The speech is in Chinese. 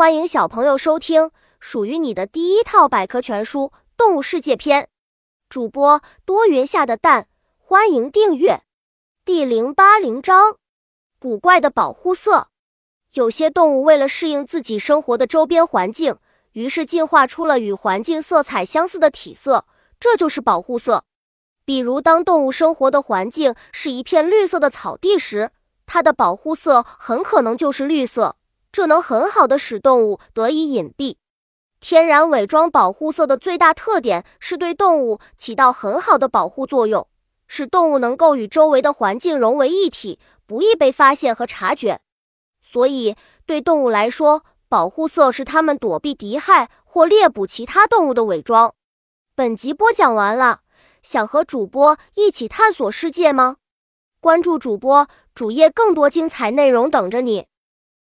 欢迎小朋友收听属于你的第一套百科全书《动物世界篇》。主播多云下的蛋，欢迎订阅。第零八零章：古怪的保护色。有些动物为了适应自己生活的周边环境，于是进化出了与环境色彩相似的体色，这就是保护色。比如，当动物生活的环境是一片绿色的草地时，它的保护色很可能就是绿色。这能很好的使动物得以隐蔽。天然伪装保护色的最大特点是对动物起到很好的保护作用，使动物能够与周围的环境融为一体，不易被发现和察觉。所以，对动物来说，保护色是它们躲避敌害或猎捕其他动物的伪装。本集播讲完了，想和主播一起探索世界吗？关注主播主页，更多精彩内容等着你。